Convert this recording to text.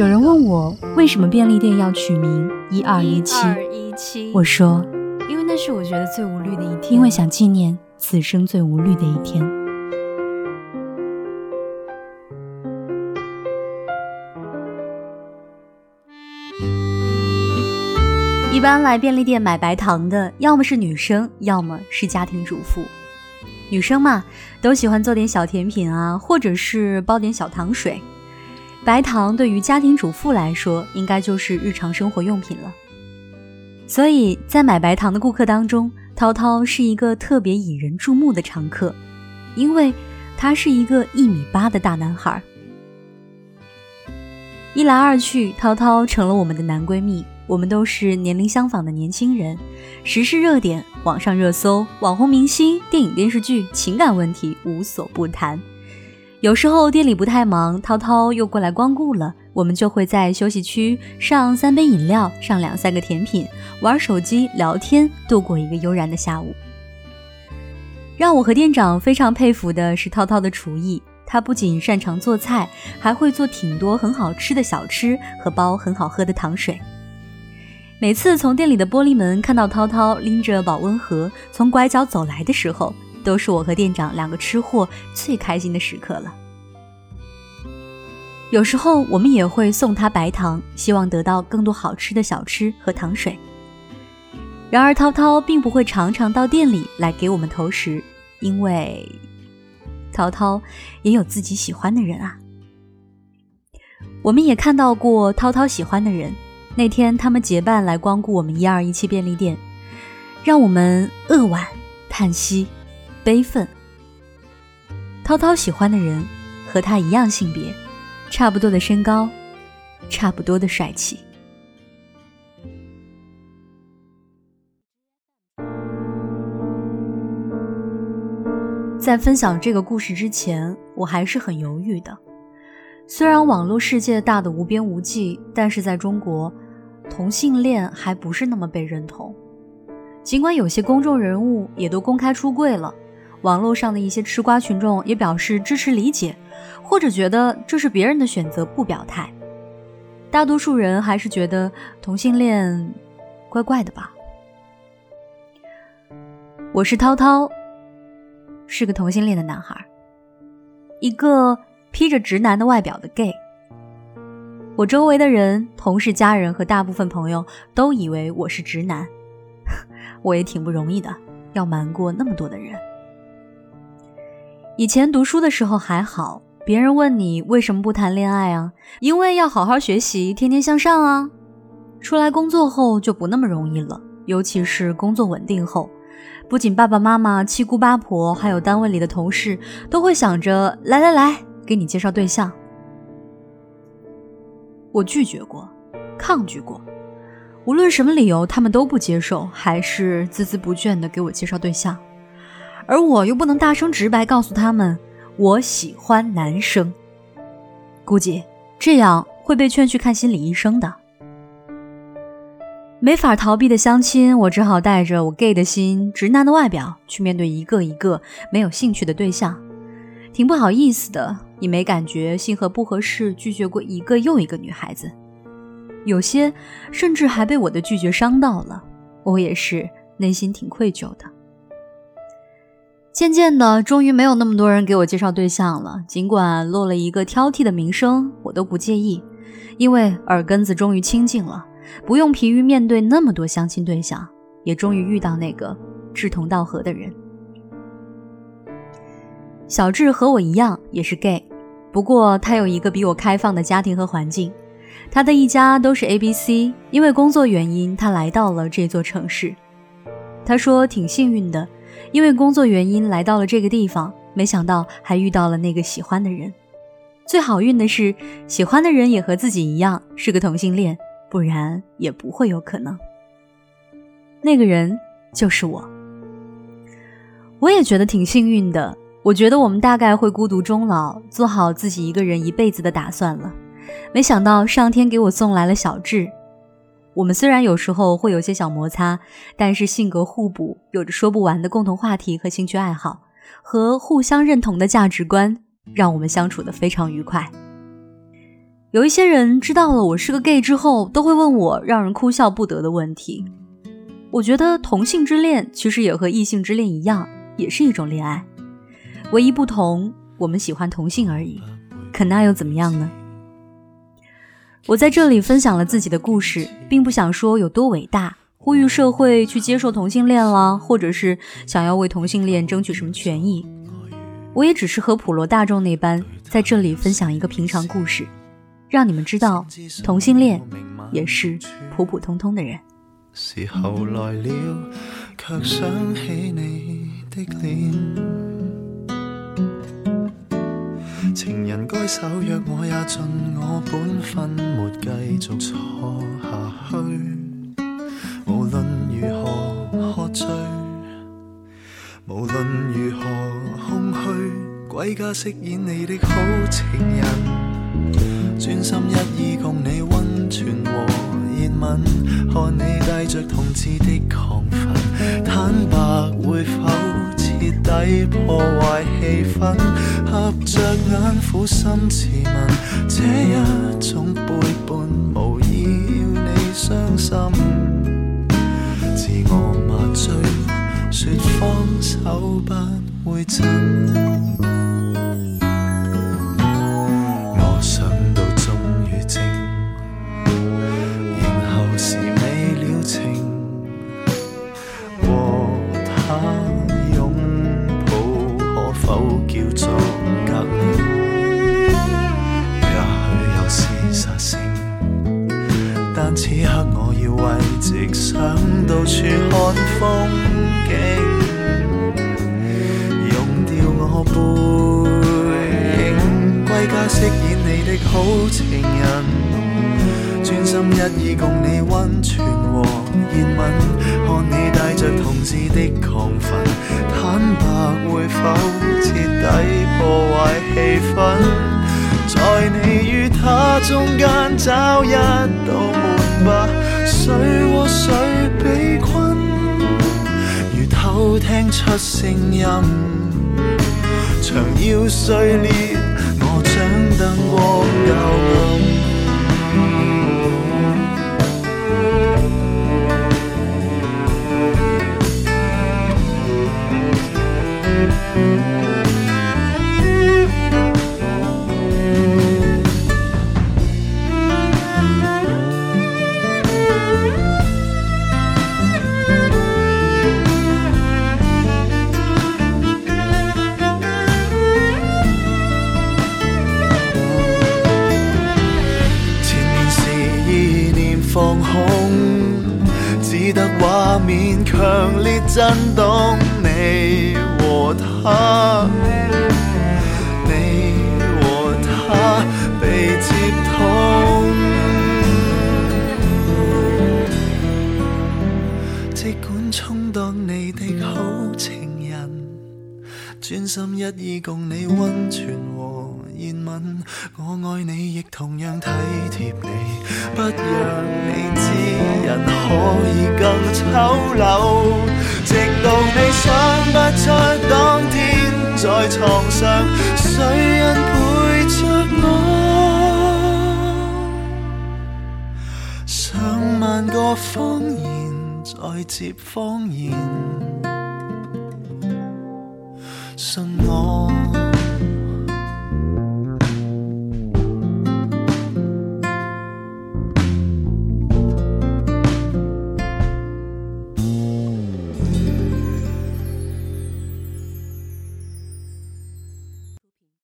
有人问我为什么便利店要取名一二一七？我说，因为那是我觉得最无虑的一天，因为想纪念此生最无虑的一天。一般来便利店买白糖的，要么是女生，要么是家庭主妇。女生嘛，都喜欢做点小甜品啊，或者是包点小糖水。白糖对于家庭主妇来说，应该就是日常生活用品了。所以在买白糖的顾客当中，涛涛是一个特别引人注目的常客，因为他是一个一米八的大男孩。一来二去，涛涛成了我们的男闺蜜。我们都是年龄相仿的年轻人，时事热点、网上热搜、网红明星、电影电视剧、情感问题无所不谈。有时候店里不太忙，涛涛又过来光顾了，我们就会在休息区上三杯饮料，上两三个甜品，玩手机聊天，度过一个悠然的下午。让我和店长非常佩服的是涛涛的厨艺，他不仅擅长做菜，还会做挺多很好吃的小吃和包很好喝的糖水。每次从店里的玻璃门看到涛涛拎着保温盒从拐角走来的时候，都是我和店长两个吃货最开心的时刻了。有时候我们也会送他白糖，希望得到更多好吃的小吃和糖水。然而涛涛并不会常常到店里来给我们投食，因为涛涛也有自己喜欢的人啊。我们也看到过涛涛喜欢的人，那天他们结伴来光顾我们一二一七便利店，让我们扼腕叹息。悲愤。涛涛喜欢的人和他一样性别，差不多的身高，差不多的帅气。在分享这个故事之前，我还是很犹豫的。虽然网络世界大的无边无际，但是在中国，同性恋还不是那么被认同。尽管有些公众人物也都公开出柜了。网络上的一些吃瓜群众也表示支持理解，或者觉得这是别人的选择，不表态。大多数人还是觉得同性恋怪怪的吧。我是涛涛，是个同性恋的男孩，一个披着直男的外表的 gay。我周围的人、同事、家人和大部分朋友都以为我是直男，我也挺不容易的，要瞒过那么多的人。以前读书的时候还好，别人问你为什么不谈恋爱啊？因为要好好学习，天天向上啊。出来工作后就不那么容易了，尤其是工作稳定后，不仅爸爸妈妈、七姑八婆，还有单位里的同事都会想着来来来，给你介绍对象。我拒绝过，抗拒过，无论什么理由，他们都不接受，还是孜孜不倦地给我介绍对象。而我又不能大声直白告诉他们我喜欢男生，估计这样会被劝去看心理医生的。没法逃避的相亲，我只好带着我 gay 的心、直男的外表去面对一个一个没有兴趣的对象，挺不好意思的，也没感觉性合不合适，拒绝过一个又一个女孩子，有些甚至还被我的拒绝伤到了，我也是内心挺愧疚的。渐渐的，终于没有那么多人给我介绍对象了。尽管落了一个挑剔的名声，我都不介意，因为耳根子终于清净了，不用疲于面对那么多相亲对象，也终于遇到那个志同道合的人。小智和我一样也是 gay，不过他有一个比我开放的家庭和环境，他的一家都是 A B C，因为工作原因，他来到了这座城市。他说挺幸运的。因为工作原因来到了这个地方，没想到还遇到了那个喜欢的人。最好运的是，喜欢的人也和自己一样是个同性恋，不然也不会有可能。那个人就是我。我也觉得挺幸运的。我觉得我们大概会孤独终老，做好自己一个人一辈子的打算了。没想到上天给我送来了小智。我们虽然有时候会有些小摩擦，但是性格互补，有着说不完的共同话题和兴趣爱好，和互相认同的价值观，让我们相处的非常愉快。有一些人知道了我是个 gay 之后，都会问我让人哭笑不得的问题。我觉得同性之恋其实也和异性之恋一样，也是一种恋爱，唯一不同，我们喜欢同性而已。可那又怎么样呢？我在这里分享了自己的故事，并不想说有多伟大，呼吁社会去接受同性恋啦，或者是想要为同性恋争取什么权益。我也只是和普罗大众那般，在这里分享一个平常故事，让你们知道同性恋也是普普通通的人。时候来了，却想起你的脸。情人该守约，我也尽我本分，没继续错下去。无论如何喝醉，无论如何空虚，归家饰演你的好情人，专心一意共你温存和热吻，看你带着同志的亢奋，坦白会否？彻底破坏气氛，合着眼苦心自问，这一种背叛无意要你伤心。自我麻醉，说放手不会真。此刻我要慰藉，想到处看风景，用掉我背影，归家饰演你的好情人，专心一意共你温存和。热吻，看你带着同志的亢奋，坦白会否彻底破坏气氛，在你与他中间找一道，水和水？被困，如偷听出声音，墙要碎裂，我将灯光校暗。强烈震动，你和他，专心一意共你温存和热吻。我爱你，亦同样体贴你，不让你知人可以更丑陋。直到你想不出当天在床上，谁人陪着我？上万个谎言再接谎言，信我。